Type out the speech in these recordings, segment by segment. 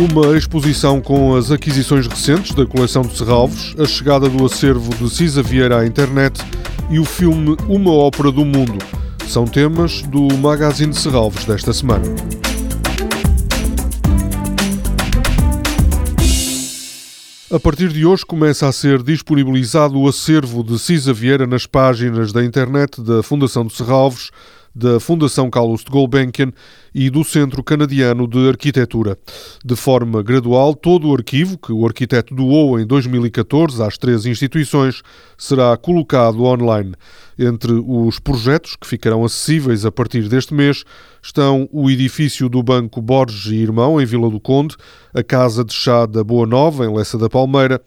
Uma exposição com as aquisições recentes da coleção de Serralvos, a chegada do acervo de Cisa Vieira à internet e o filme Uma Ópera do Mundo. São temas do Magazine de Serralvos desta semana. A partir de hoje começa a ser disponibilizado o acervo de Cisa Vieira nas páginas da internet da Fundação de Serralvos da Fundação Carlos de Gulbenkian e do Centro Canadiano de Arquitetura. De forma gradual, todo o arquivo que o arquiteto doou em 2014 às três instituições será colocado online. Entre os projetos que ficarão acessíveis a partir deste mês estão o edifício do Banco Borges e Irmão, em Vila do Conde, a Casa de Chá da Boa Nova, em Lessa da Palmeira,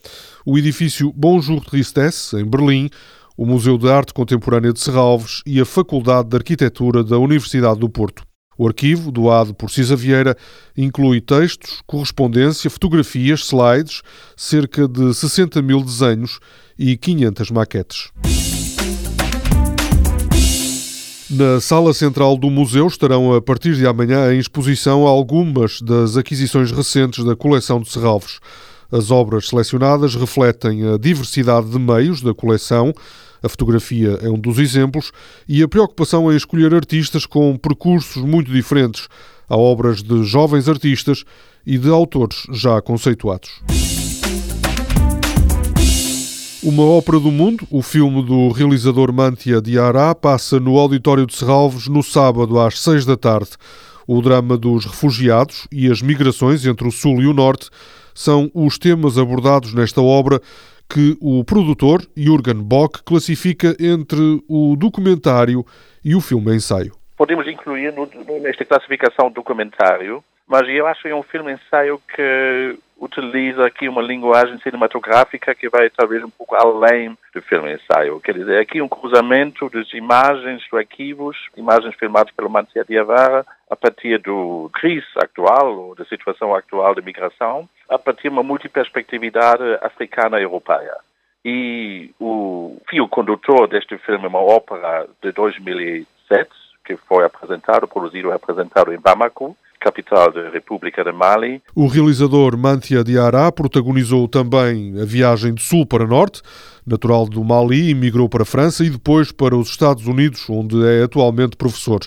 o edifício Bonjour Tristesse, em Berlim, o Museu de Arte Contemporânea de Serralves e a Faculdade de Arquitetura da Universidade do Porto. O arquivo, doado por Cisa Vieira, inclui textos, correspondência, fotografias, slides, cerca de 60 mil desenhos e 500 maquetes. Na sala central do museu estarão a partir de amanhã em exposição algumas das aquisições recentes da coleção de Serralves. As obras selecionadas refletem a diversidade de meios da coleção, a fotografia é um dos exemplos, e a preocupação em escolher artistas com percursos muito diferentes. Há obras de jovens artistas e de autores já conceituados. Uma Ópera do Mundo, o filme do realizador Mantia Diará, passa no Auditório de Serralves no sábado às seis da tarde. O drama dos refugiados e as migrações entre o Sul e o Norte são os temas abordados nesta obra que o produtor Jürgen Bock classifica entre o documentário e o filme-ensaio. Podemos incluir no, nesta classificação documentário, mas eu acho que é um filme-ensaio que utiliza aqui uma linguagem cinematográfica que vai talvez um pouco além do filme-ensaio. Quer dizer, aqui um cruzamento das imagens dos arquivos, imagens filmadas pelo Mancia Diavara, a partir do crise atual, ou da situação atual de migração, a partir de uma multiperspectividade africana e europeia. E o fio condutor deste filme é uma ópera de 2007, que foi apresentado, produzido e apresentado em Bamako, capital da República de Mali. O realizador Mantia Diará protagonizou também a viagem de sul para norte. Natural do Mali, emigrou para a França e depois para os Estados Unidos, onde é atualmente professor.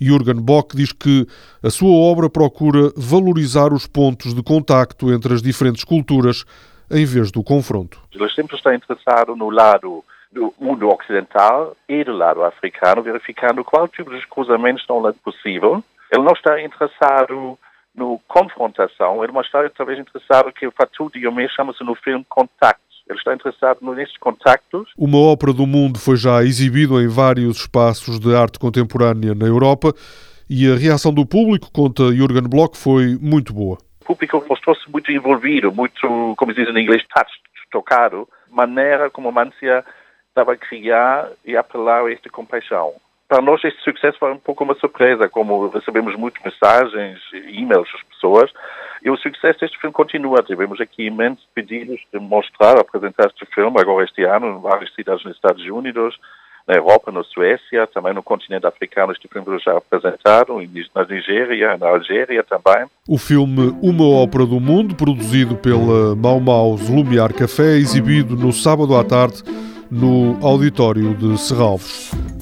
Jürgen Bock diz que a sua obra procura valorizar os pontos de contacto entre as diferentes culturas em vez do confronto. Ele sempre está interessado no lado do mundo ocidental e do lado africano, verificando qual tipo de cruzamentos são possíveis ele não está interessado no confrontação, ele está talvez interessado que o Fatou Diomé chama-se no filme Contactos. Ele está interessado nestes contactos. Uma ópera do mundo foi já exibido em vários espaços de arte contemporânea na Europa e a reação do público, conta Jürgen Bloch, foi muito boa. O público mostrou-se muito envolvido, muito, como se diz em inglês, touched, tocado, maneira como a Mancia estava a criar e apelar a esta compaixão para nós este sucesso foi um pouco uma surpresa, como recebemos muitas mensagens, e-mails das pessoas, e o sucesso deste filme continua. Tivemos aqui imensos pedidos de mostrar, apresentar este filme agora este ano em várias cidades nos Estados Unidos, na Europa, na Suécia, também no continente africano este filme já apresentado, na Nigéria, na Algéria também. O filme Uma Ópera do Mundo, produzido pela Mau Mau's Lumiar Café, exibido no sábado à tarde no auditório de Serralves.